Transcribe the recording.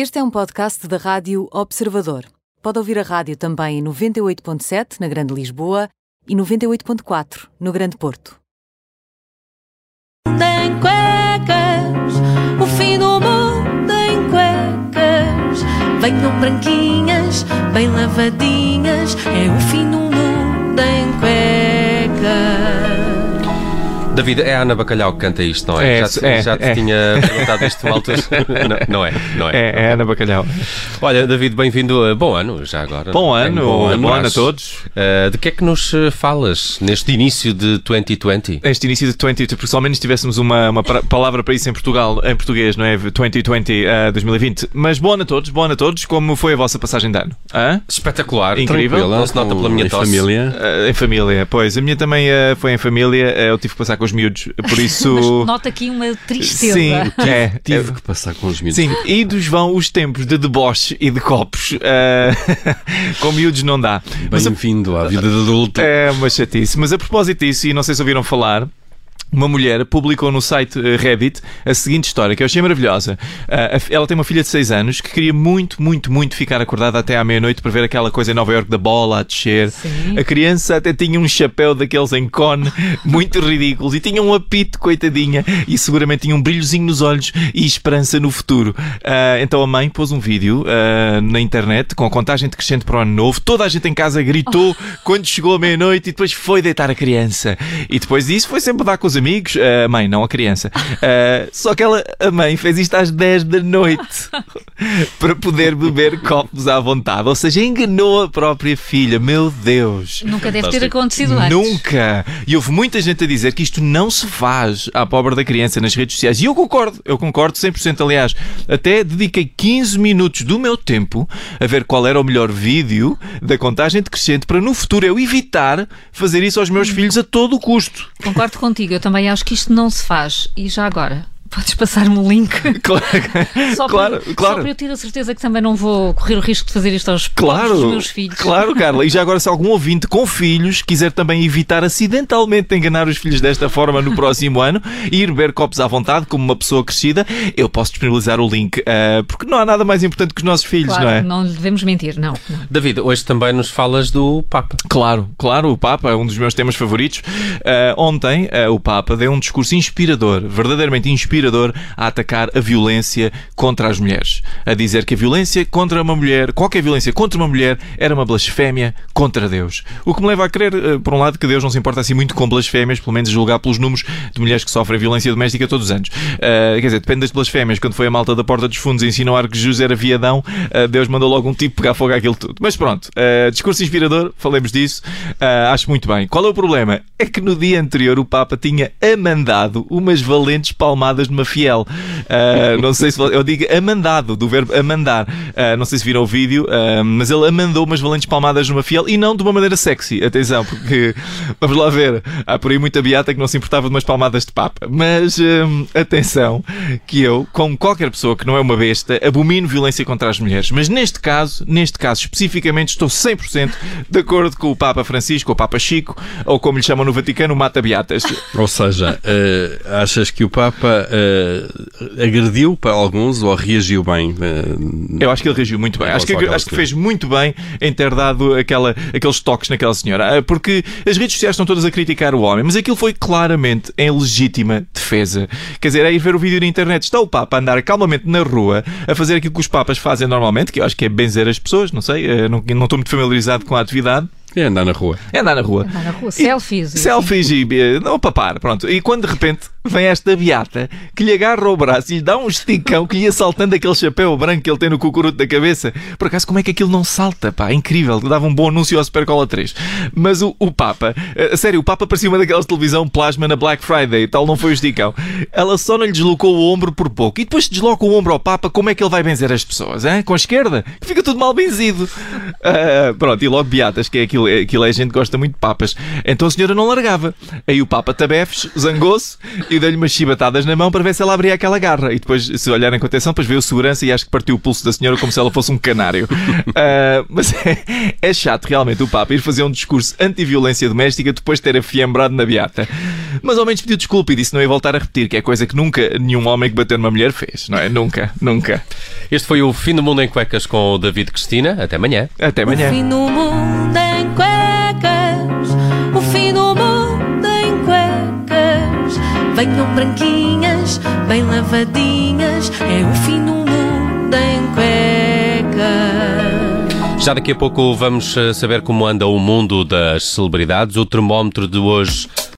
Este é um podcast da Rádio Observador. Pode ouvir a rádio também em 98.7 na Grande Lisboa e 98.4 no Grande Porto. Cuecas, o fim do mundo em cuecas. Venham branquinhas, bem lavadinhas. É David, é a Ana Bacalhau que canta isto, não é? É, já te, é, já te é. tinha perguntado isto altura. não, não é, não é. É, é Ana Bacalhau. Olha, David, bem-vindo. a- Bom ano, já agora. Bom Bem, ano, bom ano a todos. Uh, de que é que nos uh, falas neste início de 2020? Este início de 2020, porque se ao menos tivéssemos uma, uma palavra para isso em Portugal, em português, não é? 2020, eh, 2020. Mas bom ano a todos, bom ano a todos. Como foi a vossa passagem de ano? Hã? Espetacular, Incrível. não se nota pela minha em tosse. família. Eh, em família, pois. A minha também eh, foi em família. eh, eu tive que passar com os miúdos, por Mas isso. nota aqui uma tristeza. Sim, é. Tive que passar com os miúdos. Sim, idos vão os tempos de deboche e de copos. eh, com miúdos não dá. Mas a- Bem-vindo à vida de adulto. É uma chatice. Mas a propósito disso, e não sei se ouviram falar. Uma mulher publicou no site eh, Reddit a seguinte história, que eu achei maravilhosa. Fi- ela tem uma filha de 6 anos que queria muito, muito, muito ficar acordada até à meia-noite para ver aquela coisa em Nova York da bola a descer. Sim. A criança até tinha um chapéu daqueles em cone muito ridículos e tinha um apito, coitadinha, e seguramente tinha um brilhozinho nos olhos e esperança no futuro. Ah, então a mãe pôs um vídeo na internet com a contagem decrescente para o ano novo. Toda a gente em casa gritou quando chegou a meia-noite e depois foi deitar a criança. E depois disso foi sempre dar com os amigos, a mãe, não a criança. Ah, só que ela, a mãe fez isto às 10 da noite para poder beber copos à vontade. Ou seja, enganou a própria filha. Meu Deus. Nunca deve ter acontecido antes. Nunca! E houve muita gente a dizer que isto não se faz à pobre da criança nas redes sociais. E eu concordo, eu concordo 100%. Aliás, até dediquei 15 minutos do meu tempo a ver qual era o melhor vídeo da contagem decrescente para no futuro eu evitar fazer isso aos meus filhos a todo o custo. Concordo contigo, eu também acho que isto não se faz. E já agora, podes passar-me o link? Claro, Só, claro, para, claro. só para eu ter a certeza que também não vou correr o risco de fazer isto aos Claro, meus filhos. claro, Carla. E já agora, se algum ouvinte com filhos quiser também evitar acidentalmente enganar os filhos desta forma no próximo ano e ir beber copos à vontade, como uma pessoa crescida, eu posso disponibilizar o link, ah, porque não há nada mais importante que os nossos filhos, Claro, não é? não lhe devemos mentir, não. não. David, hoje também nos falas do Papa. Claro, claro, o Papa é um dos meus temas favoritos. Ah, ontem, ah, o Papa deu um discurso inspirador, verdadeiramente inspirador, a atacar a violência contra as mulheres. A dizer que a violência contra uma mulher, qualquer violência contra uma mulher, era uma blasfémia contra Deus. O que me leva a crer, ah, por um lado, que Deus não se importa assim muito com blasfémias, pelo menos julgar pelos números de mulheres que sofrem violência doméstica todos os anos. Ah, quer dizer, depende das blasfémias. Quando foi a malta da Porta dos Fundos a insinuar que Jesus era viadão, ah, Deus mandou logo um tipo pegar fogo àquilo tudo. Mas pronto, ah, discurso inspirador, falemos disso. Acho muito bem. Qual é o problema? É que no dia anterior o Papa tinha amandado umas valentes palmadas numa fiel. Ah, não sei se eu digo amandado, do verbo amandar. Ah, não sei se viram o vídeo, ah, mas ele amandou umas valentes palmadas numa fiel e não de uma maneira sexy. Atenção, porque vamos lá ver. Há por aí muita beata que não se importava de umas palmadas de Papa. Mas hum, atenção, que eu, como qualquer pessoa que não é uma besta, abomino violência contra as mulheres. Mas neste caso, neste caso especificamente, estou 100% de acordo com o Papa Francisco, ou Papa Chico, ou como lhe chamam no Vaticano, o Mata Beatas. Ou seja, eh, achas que o Papa eh, agrediu para alguns ou reagiu bem? Eh, Eu acho que ele reagiu muito bem. Em Acho que, acho que fez muito bem em ter dado aquela, aqueles toques naquela senhora. Ah, Porque as redes sociais estão todas a criticar o homem, mas aquilo foi claramente em legítima defesa. Quer dizer, é ir ver o vídeo na internet. Está o Papa a andar calmamente na rua a fazer aquilo que os Papas fazem normalmente, que eu acho que é benzer as pessoas, não sei, eh, não, não estou muito familiarizado com a atividade. é andar na rua. É andar na rua. Andar na rua, selfies. e- Selfies e. eh, Não, papar, pronto. E quando de repente vem esta beata que lhe agarra o braço e lhe dá um esticão que lhe ia saltando aquele chapéu branco que ele tem no cucuruto da cabeça. Por acaso, como é que aquilo não salta, pá? Incrível. Dava um bom anúncio ao Supercola 3. Mas o, o Papa, eh, a sério, o Papa parecia uma daquelas televisão plasma na Black Friday, tal não foi o esticão. Ela só não lhe deslocou o ombro por pouco. E depois se desloca o ombro ao Papa, como é que ele vai benzer as pessoas? Hein? Com a esquerda? Que fica tudo mal benzido. Ah, pronto, e logo beatas, que é aquilo, aquilo é gente que gosta muito de papas. Então a senhora não largava. Aí o Papa Tabefes zangou-se e e dei-lhe umas chibatadas na mão para ver se ela abria aquela garra. E depois, se olharem com atenção, depois veio o segurança e acho que partiu o pulso da senhora como se ela fosse um canário. Uh, mas é, é, chato realmente o Papa ir fazer um discurso anti-violência doméstica depois de ter afiembrado na beata. Mas ao menos pediu desculpa e disse não ia voltar a repetir, que é coisa que nunca nenhum homem que bateu numa mulher fez, não é? Nunca, nunca. Este foi o Fim do Mundo em Cuecas com o David Cristina. Até amanhã. Até amanhã. Venham branquinhas, bem lavadinhas, é o fim do mundo em cuecas. Já daqui a pouco vamos eh, saber como anda o mundo das celebridades. O termómetro de hoje